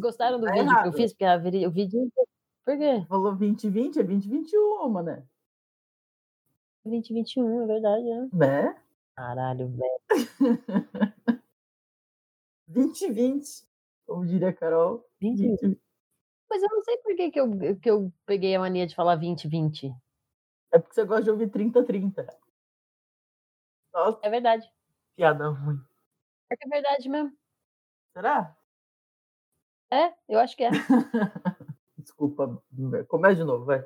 Gostaram do Tá vídeo que eu errado. fiz? Porque a o vídeo. Por quê? Falou 2020, é 2021, mané. 2021, é verdade, né? Né? Caralho, velho. 2020, como diria a Carol. 2020. 2020. Mas eu não sei por que, que, eu, que eu peguei a mania de falar 2020. É porque você gosta de ouvir 30-30. Nossa, É verdade. piada ruim. É que é verdade mesmo. Será? É, eu acho que é. Desculpa, começa de novo, vai.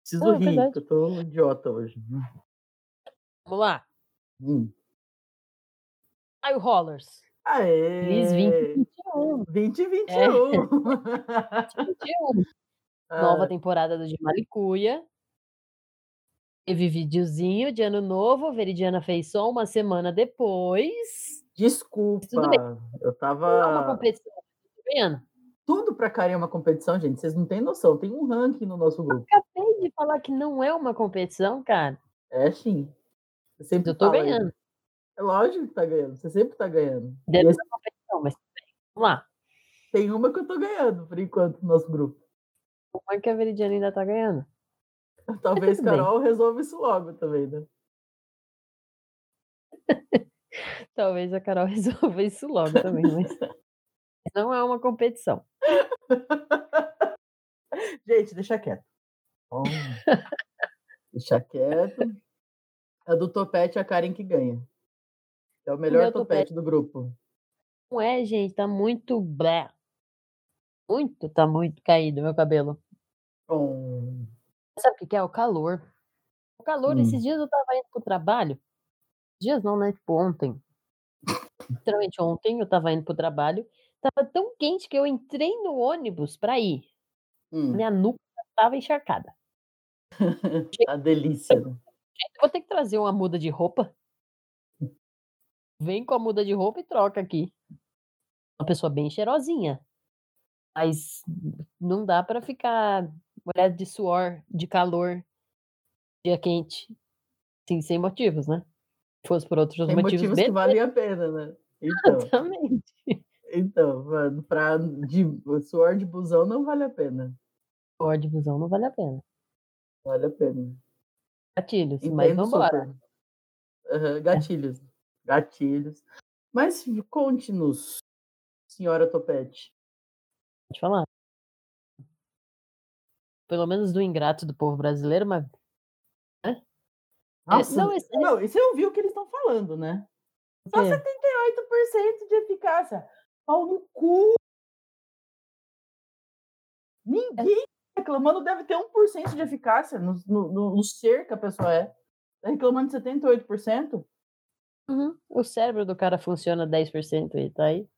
Preciso Não, é rir, que eu tô idiota hoje. Vamos lá. Hum. Aí o Rollers. Aê! Feliz 2021. 2021! 21. Nova temporada do de Malicuia. Teve videozinho de ano novo. A Veridiana fez só uma semana depois. Desculpa, Tudo bem. eu Não é uma tava. competição. Vendo? Tudo pra cara é uma competição, gente. Vocês não têm noção. Tem um ranking no nosso grupo. Acabei de falar que não é uma competição, cara. É sim. Você sempre Eu tô fala isso. ganhando. É lógico que tá ganhando. Você sempre tá ganhando. E esse- da competição, mas. Vamos lá. tem uma que eu tô ganhando, por enquanto, no nosso grupo. Como é que a Veridiana ainda tá ganhando? Talvez. Carol resolva isso logo também, né? Talvez a Carol resolva isso logo também, mas não é uma competição. Gente, deixa quieto. Bom, deixa quieto. A do topete é a Karen que ganha. É o melhor meu topete do grupo. Não é, gente, tá muito blé. Muito, tá muito caído meu cabelo. Bom, Sabe o que que é? O calor. O calor, Hum. esses dias eu tava indo pro trabalho. Dias não, né? Tipo, ontem. Literalmente ontem eu tava indo pro trabalho. Tava tão quente que eu entrei no ônibus pra ir. hum, Minha nuca tava encharcada. a delícia. né? Eu vou ter que trazer uma muda de roupa. Vem com a muda de roupa e troca aqui. Uma pessoa bem cheirosinha. Mas não dá pra ficar molhado de suor, de calor, dia quente. Assim, sem motivos, né? Se fosse por outros Tem motivos, motivos que valem a pena, né? Então, Exatamente. Então mano, pra de, suor de busão não vale a pena. Suor de busão não vale a pena. Vale a pena. Gatilhos, mas Entendo vambora. Aham, gatilhos. Gatilhos. Mas conte-nos, senhora Topete. Pode falar. Pelo menos do ingrato do povo brasileiro, mas Nossa, não, esse- não, e você ouviu o que eles estão falando, né? Só quê? 78% de eficácia. Pau no cu. Ninguém tá reclamando deve ter 1% de eficácia no, no, no- ser que a pessoa é. Tá reclamando de 78%? Uhum. O cérebro do cara funciona 10% e tá aí.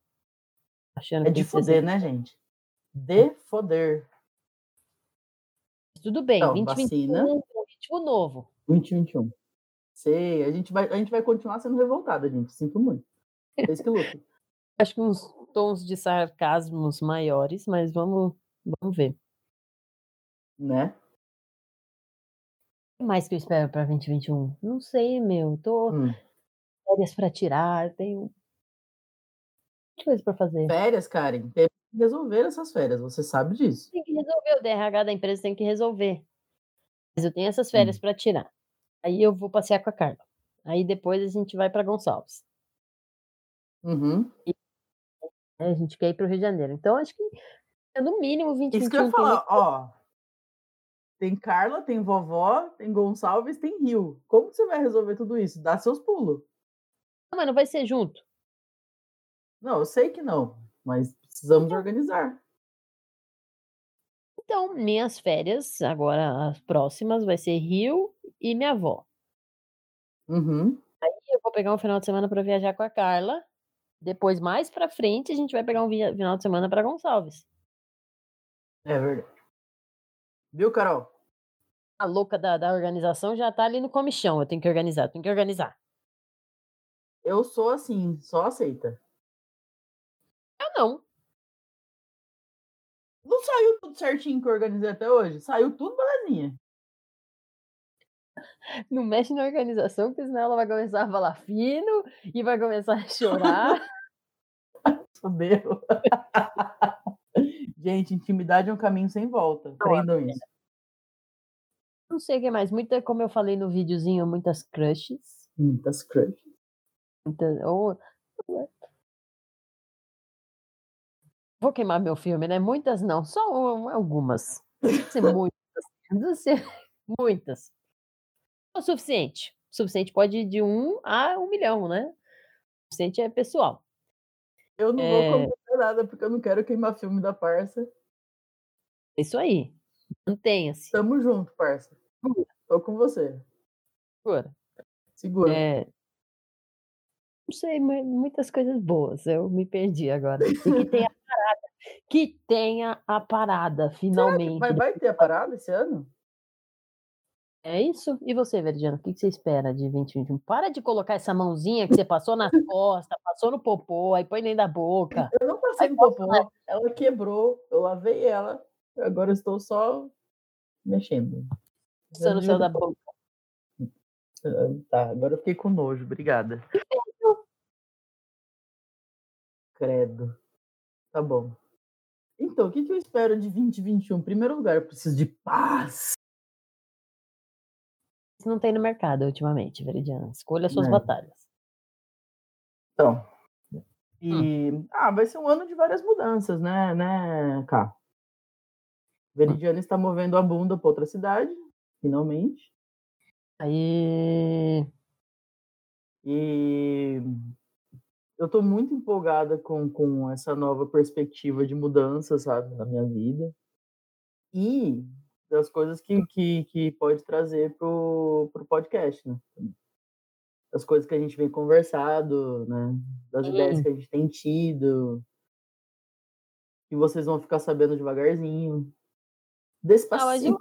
Achando É que de foder, né, gente? De foder. Tudo bem, Então, 2021 vacina. é um ritmo novo. 2021. Sei, a gente, vai, a gente vai continuar sendo revoltada, gente. Sinto muito. Vocês que lutam. Acho que uns tons de sarcasmos maiores, mas vamos, vamos ver. né? O que mais que eu espero pra 2021? Não sei, meu. Tô Hum. férias pra tirar, tenho coisa pra fazer. Férias, Karen. Tem que resolver essas férias, você sabe disso. Tem que resolver, o DRH da empresa tem que resolver. Mas eu tenho essas férias pra tirar. Aí eu vou passear com a Carla. Aí depois a gente vai pra Gonçalves. Uhum. né, A gente quer ir pro Rio de Janeiro. Então acho que é no mínimo 2021. Isso que eu ia falar, ó. Tem Carla, tem vovó, tem Gonçalves, tem Rio. Como você vai resolver tudo isso? Dá seus pulos. Não, mas não vai ser junto. Não, eu sei que não, mas precisamos organizar. Então, minhas férias, agora as próximas, vai ser Rio e minha avó. Uhum. Aí eu vou pegar um final de semana para viajar com a Carla. Depois, mais pra frente, a gente vai pegar um final de semana para Gonçalves. É verdade. Viu, Carol? A louca da da organização já tá ali no comichão, eu tenho que organizar, tenho que organizar. Eu sou assim, só aceita. Eu não. Não saiu tudo certinho que eu organizei até hoje? Saiu tudo belezinha. Não mexe na organização, porque senão ela vai começar a falar fino e vai começar a chorar. Fudeu. Gente, intimidade é um caminho sem volta. Aprendam isso. Não sei o que mais. Muita, como eu falei no videozinho, muitas crushes. Muitas crushes. Muita, ou, Vou queimar meu filme, né? Muitas não, só um, algumas. Ser muitas. Ser muitas. O suficiente. O suficiente pode ir de um a um milhão, né? O suficiente é pessoal. Eu não É. vou comentar nada, porque eu não quero queimar filme da parça. É Isso aí. Mantenha-se. Tamo junto, parça. Tô com você. Segura. Segura. É. Não sei, mu- muitas coisas boas. Eu me perdi agora. E que tenha a parada. Que tenha a parada, finalmente. Vai, vai ter a parada esse ano? É isso? E você, Veridiano, o que você espera de 2021? Para de colocar essa mãozinha que você passou nas costas, passou no popô, aí põe dentro da boca. Eu não passei Aí no popô. Ela quebrou. Eu lavei ela. Agora estou só mexendo. Passou no céu da boca. Ah, Tá, agora eu fiquei com nojo. Obrigada. Credo. Tá bom. Então, o que, que eu espero de 2021? Em primeiro lugar, eu preciso de paz. Não tem no mercado ultimamente, Veridiano. Escolha suas É. batalhas. Então. E. Ah, vai ser um ano de várias mudanças, né, né, Cá? Veridiana está movendo a bunda para outra cidade, finalmente. Aí. E eu tô muito empolgada com, com essa nova perspectiva de mudança, sabe, na minha vida. E das coisas que, que, que pode trazer pro, pro podcast, né? Das coisas que a gente vem conversado, né? Das Sim. ideias que a gente tem tido. E vocês vão ficar sabendo devagarzinho. Despacito.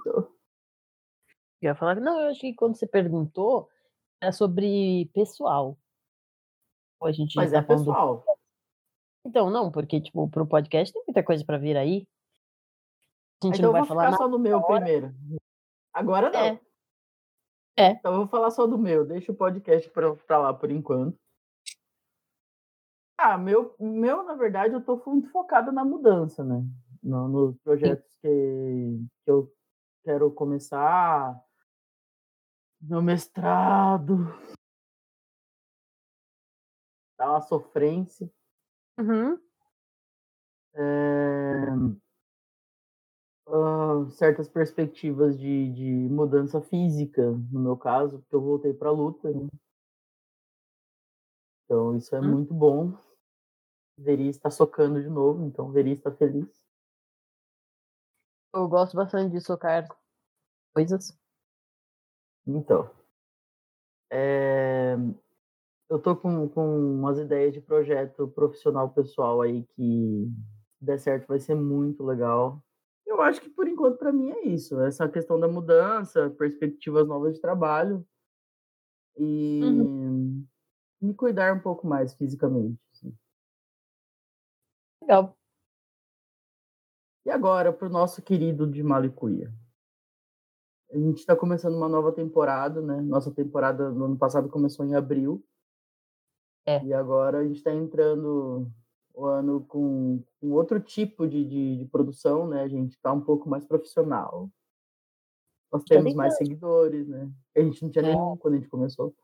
Eu ia falar, não, eu acho que quando você perguntou, era sobre pessoal. A gente Mas tá é falando pessoal. Então, não, porque, tipo, pro podcast tem muita coisa pra vir aí. A gente Então não eu vai vou falar ficar só no meu agora. primeiro. Agora não. É. É. Então eu vou falar só do meu. Deixa o podcast pra, pra lá por enquanto. Ah, meu, meu, na verdade, eu tô muito focado na mudança, né? No- nos projetos que, que eu quero começar. Meu mestrado. Tá uma sofrência. Uhum. É, certas perspectivas de, de mudança física, no meu caso, porque eu voltei para a luta, né? Então isso é Hum. muito bom. Veri está socando de novo, então Veri está feliz. Eu gosto bastante de socar coisas. Então, é, eu tô com, com umas ideias de projeto profissional pessoal aí que se der certo vai ser muito legal. Eu acho que por enquanto para mim é isso, essa questão da mudança, perspectivas novas de trabalho e me cuidar um pouco mais fisicamente. assim. Legal. E agora para o nosso querido de Malicuia. A gente está começando uma nova temporada, né? Nossa temporada no ano passado começou em abril. É. E agora a gente está entrando ano com, com outro tipo de, de, de produção, né? A gente está um pouco mais profissional. Nós Tá temos mais seguidores, né? A gente não tinha É. nenhum quando a gente começou.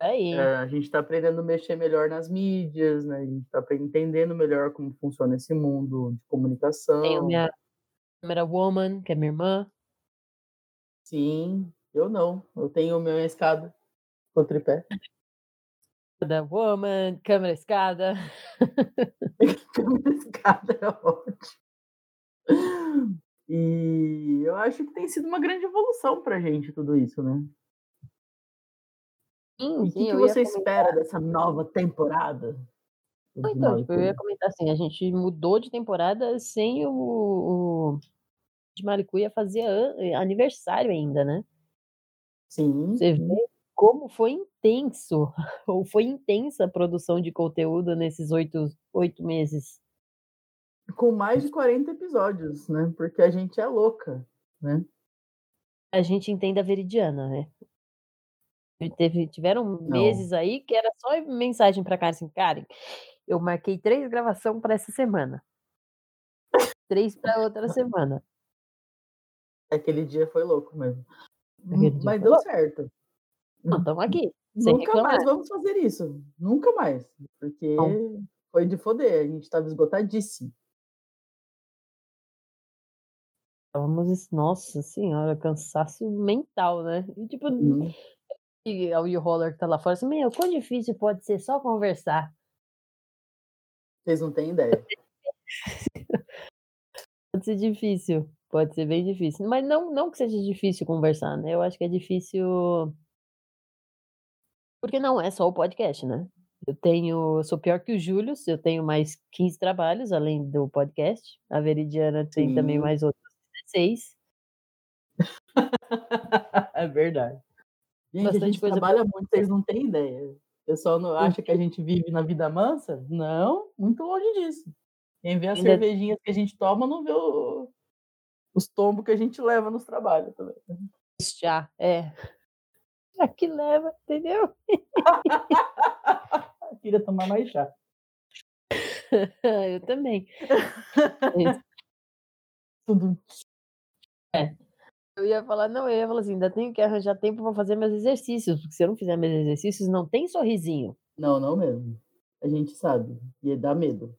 Aí. É, a gente está aprendendo a mexer melhor nas mídias, né? A gente está entendendo melhor como funciona esse mundo de comunicação. Tenho minha câmera woman, que é minha irmã. Sim, eu não. Eu tenho minha escada com tripé. Da woman, câmera escada. Câmera escada é ótimo. E eu acho que tem sido uma grande evolução pra gente tudo isso, né? Sim, E o que, que você comentar. espera dessa nova temporada? Então, tipo, eu ia comentar assim, a gente mudou de temporada sem o o de Malicuia fazer an aniversário ainda, né. Sim, Você vê como foi intenso, ou foi intensa a produção de conteúdo nesses 8 8 meses. Com mais de 40 episódios, né, porque a gente é louca, né. A gente entende a Veridiana, né. Teve tiveram Não. meses aí que era só mensagem pra Karen, assim: "Karen, eu marquei 3 gravação pra essa semana". 3 pra outra semana. Aquele dia foi louco mesmo. Mas deu louco. certo. Não, estamos aqui, Nunca mais vamos fazer isso, nunca mais, porque Não. foi de foder, a gente estava esgotadíssimo. Estávamos nossa senhora, cansaço mental, né. E tipo, e e o Roller que tá lá fora assim: "Meu, quão difícil pode ser só conversar?". Vocês não têm ideia. Pode ser difícil, pode ser bem difícil, mas não não que seja difícil conversar, né, eu acho que é difícil porque não é só o podcast, né. Eu tenho eu sou pior que o Július, eu tenho mais 15 trabalhos além do podcast, a Veridiana tem também Sim. mais outros 16. É verdade. Gente, a Bastante gente coisa trabalha muito, vocês não têm ideia. O pessoal não acha que a gente vive na vida mansa? Não, muito longe disso. Quem vê as Ainda cervejinhas que a gente toma não vê o os tombos que a gente leva nos trabalhos também. Chá, é. Que leva, entendeu? Queria tomar mais chá. Eu também. Tudum. É. Eu ia falar não, eu ia falar assim: "Ainda tenho que arranjar tempo pra fazer meus exercícios, porque se eu não fizer meus exercícios não tem sorrisinho". Não, não mesmo. A gente sabe, e dá medo.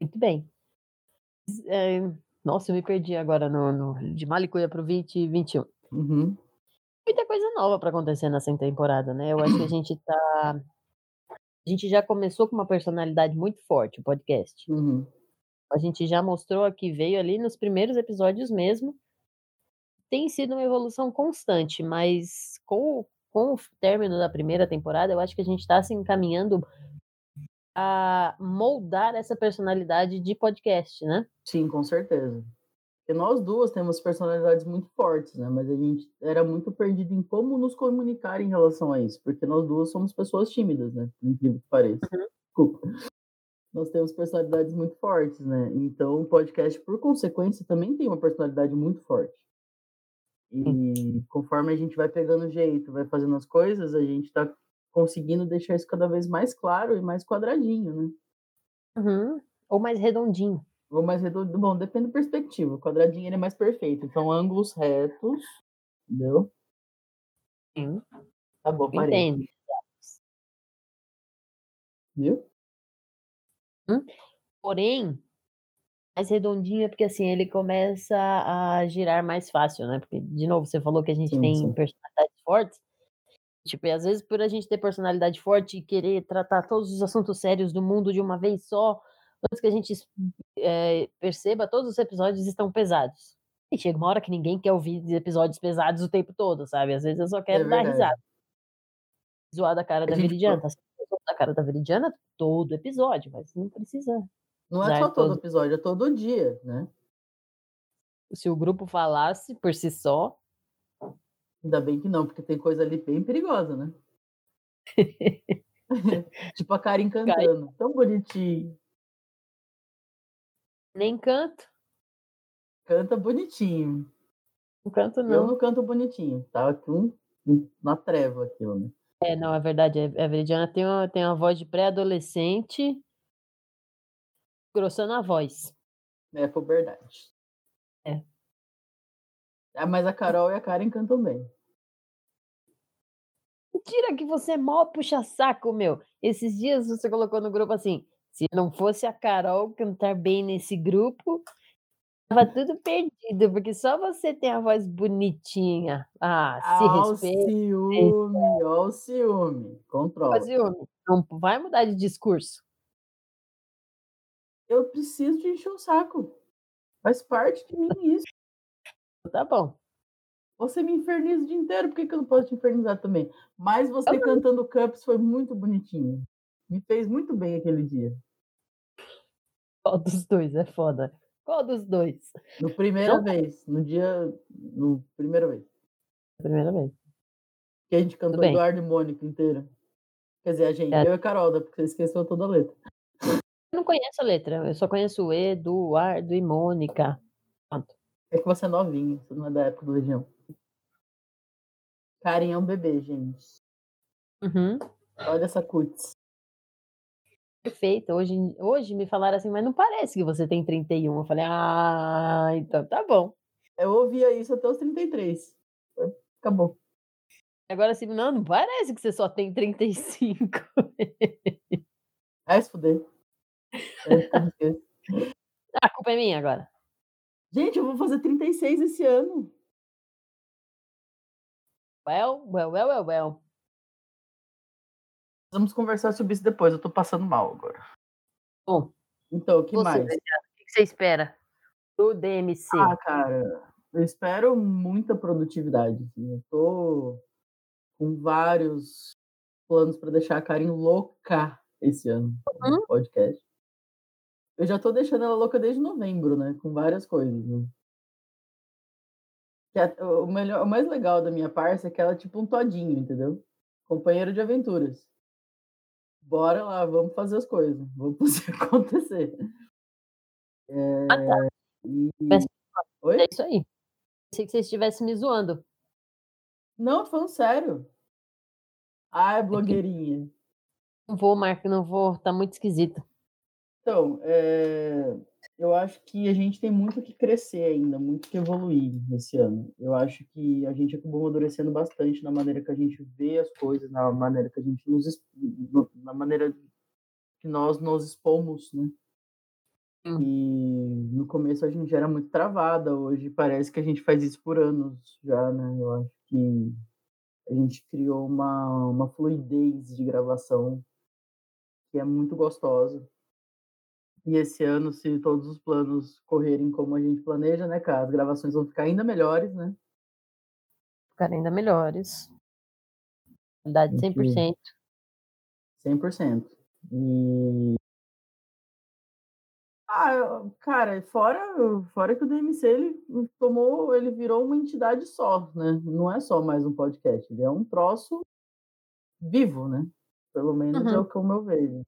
Muito bem. Eh, nossa, eu me perdi agora no no de Malicuia para o 2021. Uhum. Muita coisa nova pra acontecer nessa temporada, né, eu acho que a gente tá a gente já começou com uma personalidade muito forte, o podcast. Uhum. A gente já mostrou que veio ali nos primeiros episódios mesmo. Tem sido uma evolução constante, mas com o com o término da primeira temporada, eu acho que a gente tá se encaminhando a moldar essa personalidade de podcast, né. Sim, com certeza. Porque nós 2 temos personalidades muito fortes, né, mas a gente era muito perdido em como nos comunicar em relação a isso, porque nós 2 somos pessoas tímidas, né, por incrível que pareça. Uhum. Desculpa. Nós temos personalidades muito fortes, né, então o podcast, por consequência, também tem uma personalidade muito forte. E conforme a gente vai pegando jeito, vai fazendo as coisas, a gente tá conseguindo deixar isso cada vez mais claro e mais quadradinho, né. Uhum. Ou mais redondinho. Ou mais redondo bom, depende da perspectiva, o quadradinho ele é mais perfeito, então ângulos retos, entendeu? Sim. Tá bom, parei. Entendo. Viu? Hum. Porém, mais redondinho é porque, assim, ele começa a girar mais fácil, né, porque de novo, você falou que a gente Sim, tem sim. personalidades fortes, tipo, e às vezes por a gente ter personalidade forte e querer tratar todos os assuntos sérios do mundo de uma vez só, antes que a gente eh, perceba, todos os episódios estão pesados. E chega uma hora que ninguém quer ouvir episódios pesados o tempo todo, sabe, às vezes eu só É quero dar verdade. risada. Zoar da cara A da gente Veridiana, pro tá da cara da Veridiana todo episódio, mas não precisa Não é só todo todo episódio, é todo dia, né. Se o grupo falasse por si só Ainda bem que não, porque tem coisa ali bem perigosa, né. Tipo a Karen Cai cantando, tão bonitinho. Nem canto. Canta bonitinho. Não canto Eu não. não canto bonitinho, tá com na treva aquilo, né. É, não, é verdade, a a Veridiana tem uma tem uma voz de pré-adolescente engrossando a voz. É puberdade. É. Ah, mas a Carol e a Karen cantam bem. Mentira que você é mó puxa-saco, meu. Esses dias você colocou no grupo assim: "Se não fosse a Carol cantar bem nesse grupo, estava tudo perdido, porque só você tem a voz bonitinha". Ah, se Ah, o respeita. ciúme, ó o ciúme, controla. Ciúme? Não vai mudar de discurso. Eu preciso de encher o saco. Faz parte de mim isso. Tá bom. Você me inferniza o dia inteiro, por que que eu não posso te infernizar também? Mas você Eu não. cantando Cups foi muito bonitinho. Me fez muito bem aquele dia. Qual dos dois é foda? Qual dos dois? No primeira vez, no dia. No primeira vez. Primeira vez. Que a gente cantou Eduardo e Mônica inteira. Quer dizer, a gente, é. eu e a Carol, porque você esqueceu toda a letra. Eu não conheço a letra, eu só conheço o Eduardo e Mônica. Pronto. É que você é novinho, você não é da época do Legião. Carinha é um bebê, gente. Uhum. Olha essa cutis. Perfeito. Hoje, hoje me falaram assim, mas não parece que você tem 31. Eu falei, ah, então tá bom. Eu ouvia isso até os 33. Acabou. Agora assim, não, não parece que você só tem 35. Vai se fuder. É, a culpa é minha agora. Gente, eu vou fazer 36 esse ano. Well, well, well, well, well. Vamos conversar sobre isso depois. Eu tô passando mal agora. Bom. Então, o que você, mais? O que você espera do DMC? Ah, cara, eu espero muita produtividade. Assim. Eu tô com vários planos para deixar a Karen louca esse ano uhum. no podcast. Eu já tô deixando ela louca desde novembro, né? Com várias coisas, né? É, o, melhor, o mais legal da minha parça é que ela é tipo um todinho, entendeu? Companheiro de aventuras bora lá, vamos fazer as coisas, vamos fazer acontecer. É, ah, tá. e... Oi? É isso aí. Pensei que você estivesse me zoando. Não, tô falando sério. Ai, é blogueirinha. Não vou, Marco, não vou, tá muito esquisito. Então, é eu acho que a gente tem muito que crescer ainda, muito que evoluir nesse ano. Eu acho que a gente acabou amadurecendo bastante na maneira que a gente vê as coisas, na maneira que a gente nos na maneira que nós nos expomos, né? Hum. E no começo a gente era muito travada, hoje parece que a gente faz isso por anos já, né? Eu acho que a gente criou uma, uma fluidez de gravação que é muito gostosa. E esse ano, se todos os planos correrem como a gente planeja, né, cara? As gravações vão ficar ainda melhores, né? Ficar ainda melhores. Qualidade 100%. 100%. E... Ah, cara, fora, fora que o DMC ele tomou, ele virou uma entidade só, né? Não é só mais um podcast, ele é um troço vivo, né? Pelo menos é uhum. é o que eu vejo.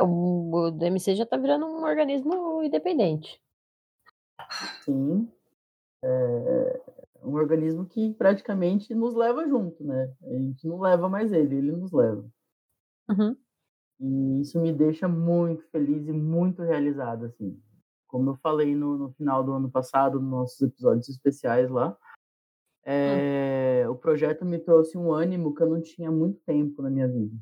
O DMC já está virando um organismo independente. Sim. É um organismo que praticamente nos leva junto, né? A gente não leva mais ele, ele nos leva. Uhum. E isso me deixa muito feliz e muito realizado, assim. Como eu falei no, no final do ano passado, nos nossos episódios especiais lá, é, hum. o projeto me trouxe um ânimo que eu não tinha muito tempo na minha vida.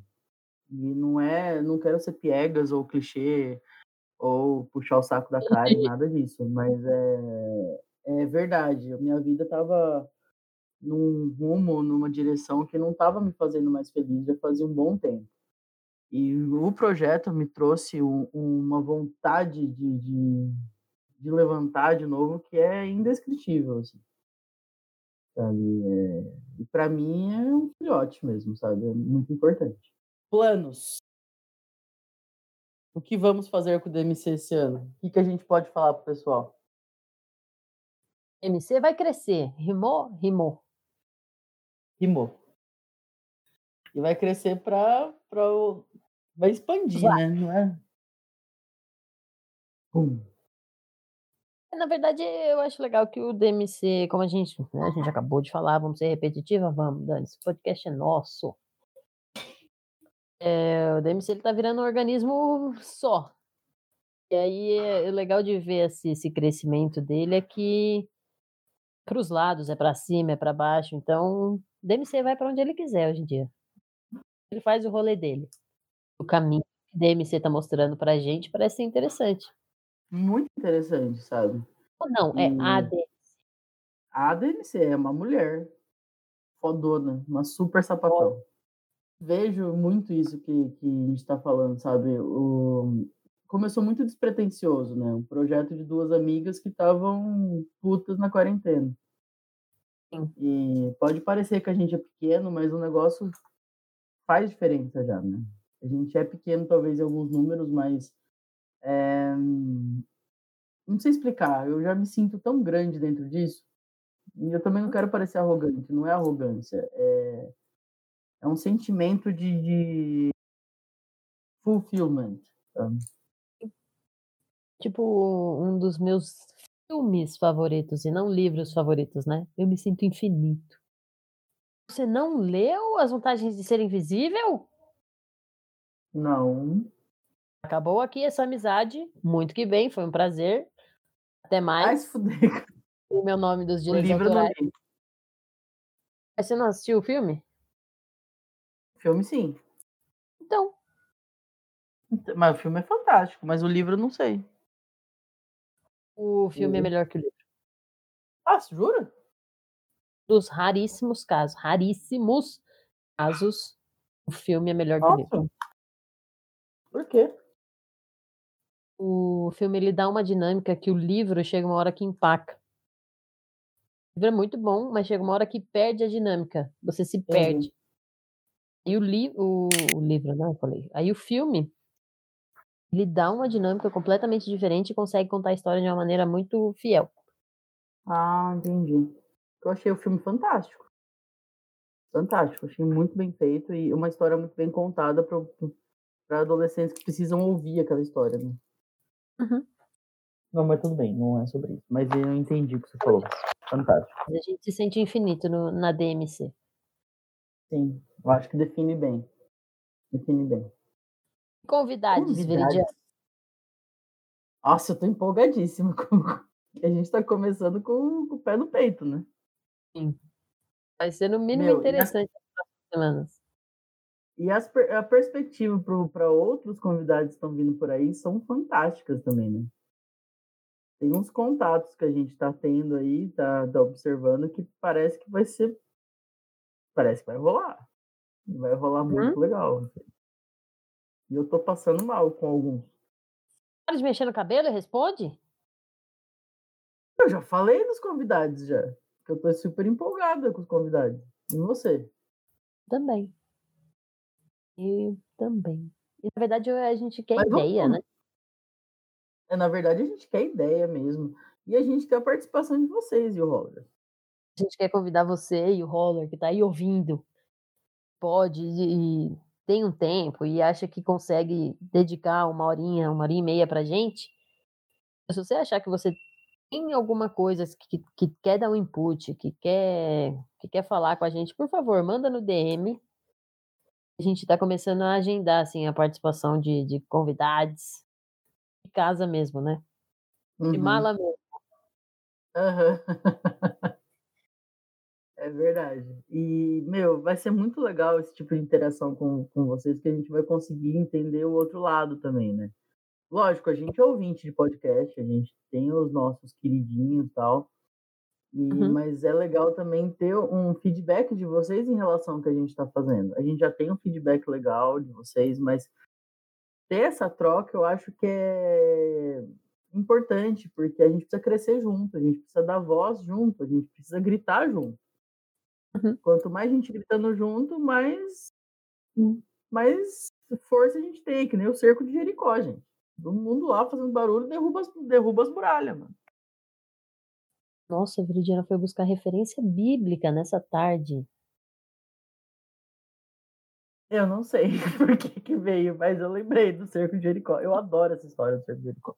E não é, não quero ser piegas ou clichê ou puxar o saco da cara, nada disso, mas é, é verdade. A minha vida estava num rumo, numa direção que não estava me fazendo mais feliz já fazia um bom tempo. E o projeto me trouxe um, uma vontade de, de, de, levantar de novo que é indescritível, assim. Sabe? É, e para mim é um filhote mesmo, sabe? É muito importante. Planos. O que vamos fazer com o DMC esse ano? O que, que a gente pode falar pro pessoal? MC vai crescer. Rimou? Rimou. Rimou. E vai crescer para pra... vai expandir, vai. né? Não é? Na verdade, eu acho legal que o DMC, como a gente, né, a gente acabou de falar, vamos ser repetitiva, vamos, Dani, esse podcast é nosso. É, o DMC ele tá virando um organismo só. E aí é, é legal de ver esse, esse crescimento dele é que para os lados, é para cima, é para baixo. Então, o DMC vai para onde ele quiser hoje em dia. Ele faz o rolê dele. O caminho que o DMC tá mostrando pra gente parece ser interessante. Muito interessante, sabe? Ou não, é a DMC. A DMC é uma mulher fodona, uma super sapatão vejo muito isso que, que a gente está falando, sabe? O, começou muito despretensioso, né? Um projeto de duas amigas que estavam putas na quarentena. Sim. E pode parecer que a gente é pequeno, mas o negócio faz diferença já, né? A gente é pequeno, talvez, em alguns números, mas. É... Não sei explicar, eu já me sinto tão grande dentro disso. E eu também não quero parecer arrogante, não é arrogância, é, é um sentimento de, de fulfillment. Sabe? Tipo, um dos meus filmes favoritos e não livros favoritos, né? Eu me sinto infinito. Você não leu As Vantagens de Ser Invisível? Não. Acabou aqui essa amizade. Muito que bem, foi um prazer. Até mais. Ai, fuder. O meu nome dos não autorais. você não assistiu o filme? Filme, sim. Então, Então, Mas o filme é fantástico, mas o livro eu não sei. o filme é Uhum. melhor que o livro. Ah, você jura? Dos raríssimos casos, raríssimos casos, o filme é melhor que o livro. Nossa. Por quê? O filme ele dá uma dinâmica que o livro chega uma hora que empaca. O livro é muito bom, mas chega uma hora que perde a dinâmica. Você se perde. E o, li o, o livro, não, eu falei. Aí o filme, ele dá uma dinâmica completamente diferente e consegue contar a história de uma maneira muito fiel. Ah, entendi. Eu achei o filme fantástico. Fantástico. Achei muito bem feito e uma história muito bem contada para adolescentes que precisam ouvir aquela história, né? Uhum. Não, mas tudo bem, não é sobre isso. Mas eu entendi o que você falou. Fantástico. A gente se sente infinito no- na DMC. Sim, eu acho que define bem. Define bem. Convidades, Convidades. Veridiano. Nossa, eu tô empolgadíssima. A gente tá começando com, com o pé no peito, né? Vai ser no mínimo Meu, interessante próximas semanas. E as a perspectiva para outros convidados que estão vindo por aí são fantásticas também, né? Tem uns contatos que a gente está tendo aí, tá, tá observando, que parece que vai ser. Parece que vai rolar. Vai rolar muito legal. E eu tô passando mal com alguns. Para de mexer no cabelo e responde? Eu já falei dos convidados já. Que eu tô super empolgada com os convidados. E você? Também. Eu também. E, na verdade, a gente quer Mas vamos- ideia, né? É, na verdade, a gente quer ideia mesmo. E a gente quer a participação de vocês, e o Roger. A gente quer convidar você e o Roller, que tá aí ouvindo, pode e tem um tempo e acha que consegue dedicar uma horinha, uma hora e meia pra gente. Se você achar que você tem alguma coisa que, que quer dar um input, que quer, que quer falar com a gente, por favor, manda no DM. A gente tá começando a agendar assim, a participação de, de convidados de casa mesmo, né? De Uhum. mala mesmo. Aham. É verdade. E, meu, vai ser muito legal esse tipo de interação com, com vocês, que a gente vai conseguir entender o outro lado também, né? Lógico, a gente é ouvinte de podcast, a gente tem os nossos queridinhos e tal, e, Uhum. mas é legal também ter um feedback de vocês em relação ao que a gente está fazendo. A gente já tem um feedback legal de vocês, mas ter essa troca eu acho que é importante, porque a gente precisa crescer junto, a gente precisa dar voz junto, a gente precisa gritar junto. Uhum. Quanto mais gente gritando junto, mais, mais força a gente tem, que nem o cerco de Jericó, gente. Todo mundo lá fazendo barulho derruba as, derruba as muralhas, mano. Nossa, a Viridiana foi buscar referência bíblica nessa tarde. Eu não sei por que, que veio, mas eu lembrei do cerco de Jericó. Eu adoro essa história do cerco de Jericó.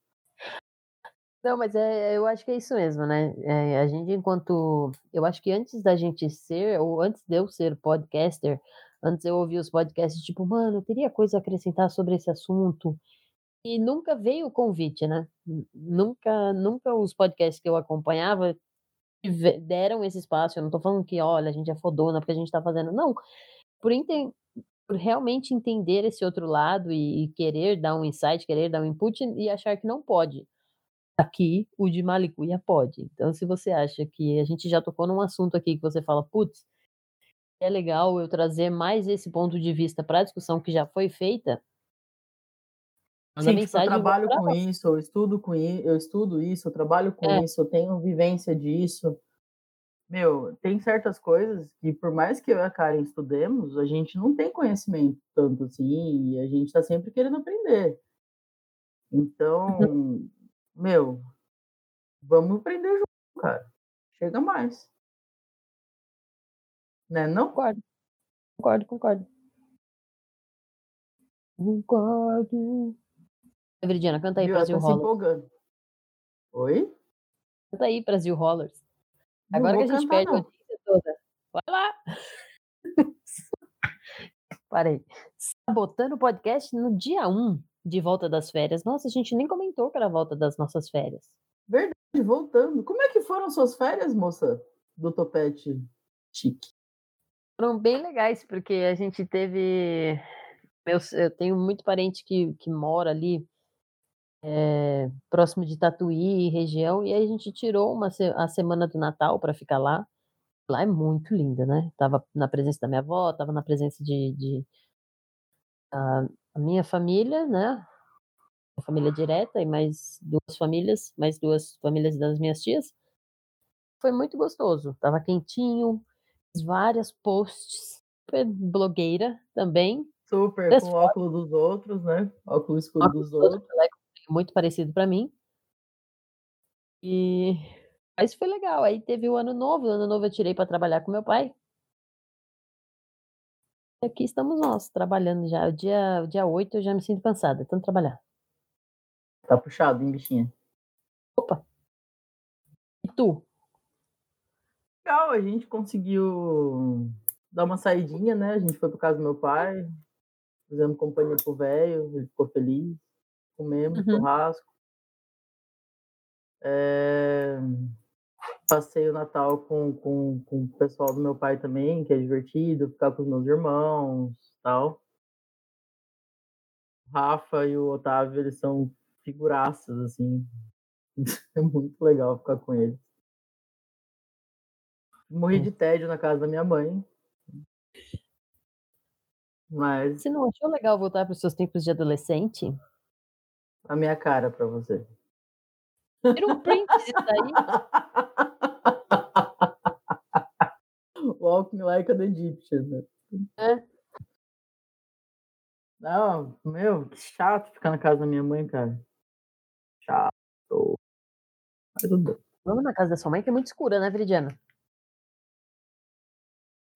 Não, mas é, eu acho que é isso mesmo, né? É, a gente, enquanto. Eu acho que antes da gente ser, ou antes de eu ser podcaster, antes eu ouvia os podcasts, tipo, mano, eu teria coisa a acrescentar sobre esse assunto. E nunca veio o convite, né? Nunca, nunca os podcasts que eu acompanhava deram esse espaço. Eu não tô falando que, olha, a gente é fodona porque a gente tá fazendo. Não. Por, enten- por realmente entender esse outro lado e, e querer dar um insight, querer dar um input e achar que não pode aqui o de Malicuia pode. Então, se você acha que a gente já tocou num assunto aqui que você fala, putz, é legal eu trazer mais esse ponto de vista para a discussão que já foi feita, tipo, eu trabalho com isso, eu estudo com isso, eu estudo isso, eu trabalho com É. isso, eu tenho vivência disso. meu, tem certas coisas que, por mais que eu e a Karen estudemos, a gente não tem conhecimento tanto assim, e a gente está sempre querendo aprender. Então, uhum. Meu, vamos aprender junto, cara. Chega mais. Né, não? Concordo. Concordo, concordo. Concordo. Viridiana, canta aí, Brasil tá Rollers. Oi? Canta aí, Brasil Rollers. Agora que a gente perde a notícia toda. Vai lá! Parei. Sabotando o podcast no dia 1 de volta das férias. Nossa, a gente nem comentou que era a volta das nossas férias. Verdade, voltando. Como é que foram suas férias, moça? Do topete chique. Foram bem legais, porque a gente teve. Eu, eu tenho muito parente que, que mora ali é, próximo de Tatuí, região, e aí a gente tirou uma, a semana do Natal para ficar lá. Lá é muito linda, né? Tava na presença da minha avó, tava na presença de, de a, a minha família, né? A família direta e mais duas famílias, mais duas famílias das minhas tias. Foi muito gostoso, tava quentinho, várias posts, blogueira também. Super, com óculos dos outros, né? Óculos escuro óculos dos outros muito parecido para mim. E mas foi legal. Aí teve o ano novo, o ano novo eu tirei para trabalhar com meu pai. Aqui estamos nós, trabalhando já. O dia, o dia 8 eu já me sinto cansada, tanto trabalhar. Tá puxado, hein, bichinha? Opa! E tu? Legal, a gente conseguiu dar uma saidinha, né? A gente foi pro casa do meu pai, fizemos companhia pro velho, ele ficou feliz comemos uhum. churrasco. É, passei o Natal com, com, com o pessoal do meu pai também, que é divertido, ficar com os meus irmãos tal. O Rafa e o Otávio, eles são figuraças, assim. É muito legal ficar com eles. Morri de tédio na casa da minha mãe. Mas. Você não achou legal voltar para os seus tempos de adolescente? a minha cara para você. Tira um print disso daí. Walking like an Egyptian. Né? É. Não, meu, que chato ficar na casa da minha mãe, cara. Chato. Mas tudo Vamos na casa da sua mãe, que é muito escura, né, Veridiana?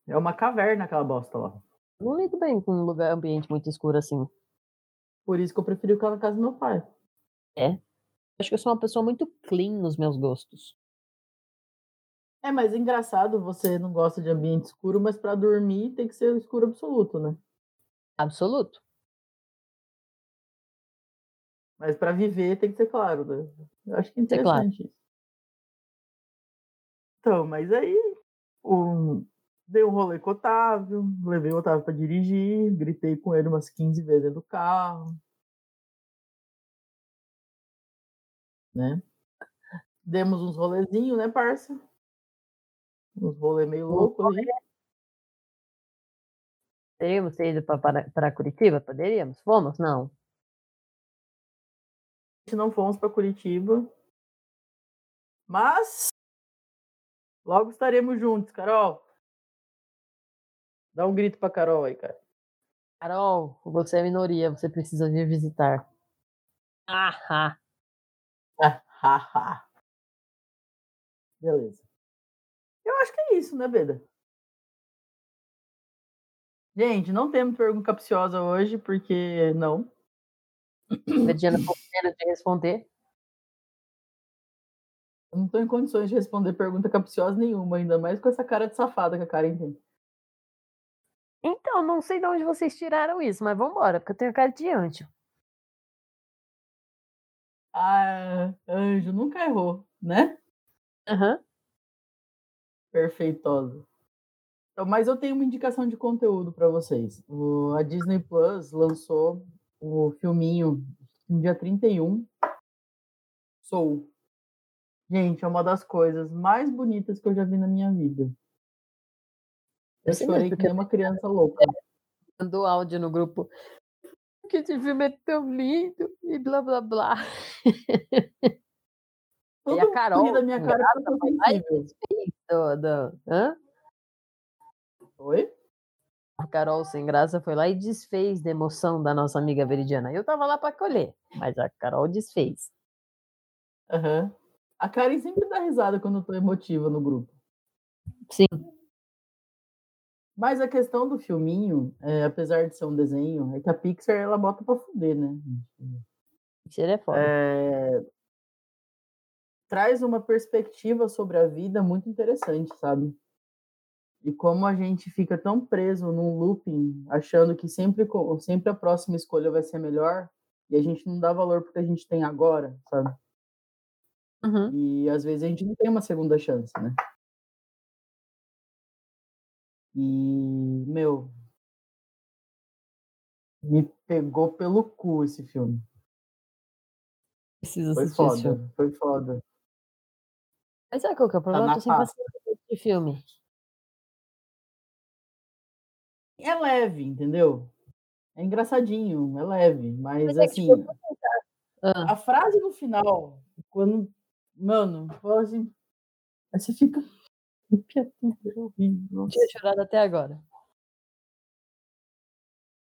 É uma caverna aquela bosta lá. Não lido bem com um lugar, ambiente muito escuro assim. Por isso que eu preferi ficar na casa do meu pai. É. Acho que eu sou uma pessoa muito clean nos meus gostos. É, mas engraçado, você não gosta de ambiente escuro, mas para dormir tem que ser escuro absoluto, né? Absoluto. Mas para viver tem que ser claro, né? Eu acho que é interessante claro. isso. Então, mas aí um, dei um rolê com o Otávio, levei o Otávio para dirigir, gritei com ele umas 15 vezes do carro. Né? Demos uns rolezinhos, né, parça? Uns rolê meio loucos ali. Teríamos ido para Curitiba? Poderíamos? Fomos? Não. A gente não fomos para Curitiba. Mas logo estaremos juntos, Carol. Dá um grito pra Carol aí, cara. Carol, você é minoria, você precisa vir visitar. Ahá. Ahá. Beleza. Eu acho que é isso, né, Beda? Gente, não temos pergunta capciosa hoje, porque não. Mediana com pena de responder. Eu não estou em condições de responder pergunta capciosa nenhuma, ainda mais com essa cara de safada que a Karen tem. Então, não sei de onde vocês tiraram isso, mas vamos embora, porque eu tenho cara de anjo. Ah, anjo nunca errou, né? Aham. Uhum. Perfeitosa. Então, mas eu tenho uma indicação de conteúdo para vocês. O, a Disney Plus lançou o filminho no dia 31. Soul. Gente, é uma das coisas mais bonitas que eu já vi na minha vida. Eu chorei que nem uma criança louca. Mandou áudio no grupo. Que esse filme é tão lindo e blá blá blá. Todo E a Carol, da minha cara sensível. do, do- hã? Oi? A Carol sem graça foi lá e desfez da emoção da nossa amiga Veridiana. Eu tava lá para colher, mas a Carol desfez. Aham. A Karen sempre dá risada quando eu tô emotiva no grupo. Sim. Mas a questão do filminho, é, apesar de ser um desenho, é que a Pixar ela bota pra fuder, né? Isso é foda. É, Traz uma perspectiva sobre a vida muito interessante, sabe? E como a gente fica tão preso num looping, achando que sempre, sempre a próxima escolha vai ser melhor, e a gente não dá valor porque a gente tem agora, sabe? Uhum. E às vezes a gente não tem uma segunda chance, né? E, meu, me pegou pelo cu esse filme. Precisa Foi foda, foi foda. Mas sabe qual que é o problema? na eu tô sem paciência de filme. É leve, entendeu? É engraçadinho, é leve, mas, Mas é que, assim, tipo, eu vou Ah, a frase no final, quando, mano, fala assim, aí você fica tinha chorado até agora.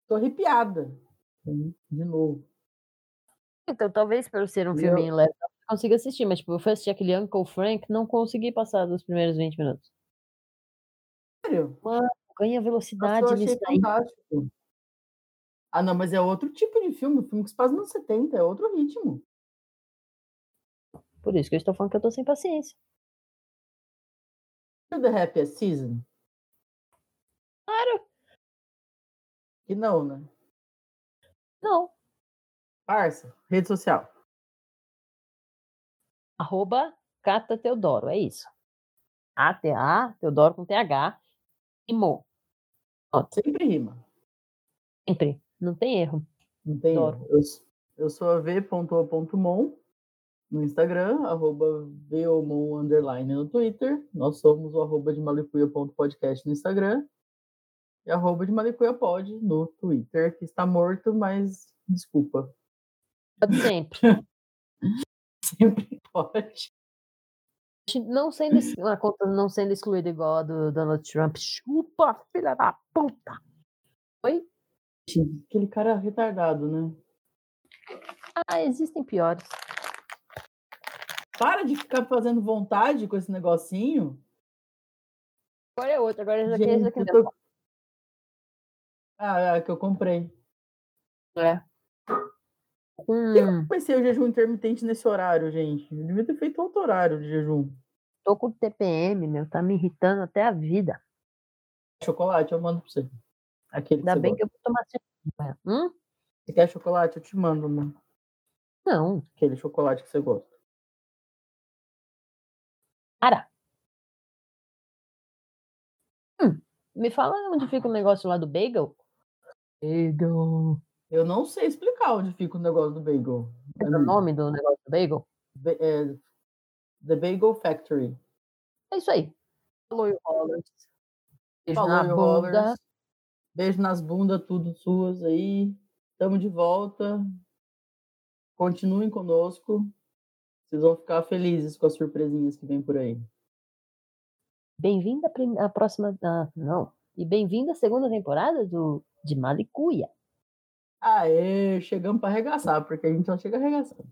tô arrepiada, de novo. Então, talvez por ser um filme leve, consiga assistir, mas tipo, eu fui assistir aquele Uncle Frank, não consegui passar dos primeiros 20 minutos. Sério, Ganha nossa, velocidade eu achei nisso aí. fantástico. Ah, não, mas é outro tipo de filme, filme que se passa nos 70, é outro ritmo. Por isso que eu estou falando que eu tô sem paciência. The Happiest Season? Claro. Que não, né? Não. Parça, rede social. Arroba Cata Teodoro, é isso. A-T-A, Teodoro com T-H, e Mo. Sempre rima. Sempre. Não tem erro. Não tem erro. Eu, eu sou a v.o.mon no Instagram, arroba vomon underline no Twitter. Nós somos o arroba de malicuia.podcast no Instagram e arroba de malicuia pod no Twitter, que está morto, mas desculpa. Sempre. Sempre pode. Não sendo, uma conta não sendo excluída igual a do Donald Trump. Chupa, filha da puta. Oi? Aquele cara retardado, né? Ah, existem piores. Para de ficar fazendo vontade com esse negocinho. Agora é outro, agora esse aqui, esse aqui tô... Ah, é, que eu comprei. É. Eu comecei o jejum intermitente nesse horário, gente. Eu devia ter feito outro horário de jejum. tô com TPM, meu, tá me irritando até a vida. Chocolate, eu mando pra você. Aquele que Ainda você bem gosta. que eu vou tomar cerveja. Hum? Você quer chocolate? Eu te mando, mano. Não, Aquele chocolate que você gosta. para. Hum, me fala onde fica o negócio lá do bagel? Bagel. Eu não sei explicar onde fica o negócio do bagel. É o nome do negócio do bagel? Ba- é, The Bagel Factory. É isso aí. Falou, Rollers. Beijo Falou, na e bunda. Rollers. Beijo nas bundas, tudo suas aí. Tamo de volta. Continuem conosco. Vocês vão ficar felizes com as surpresinhas que vem por aí. Bem-vindo à próxima. ah, não. E bem-vindo à segunda temporada do, de Malicuia. Aê, chegamos para arregaçar, porque a gente só chega arregaçando.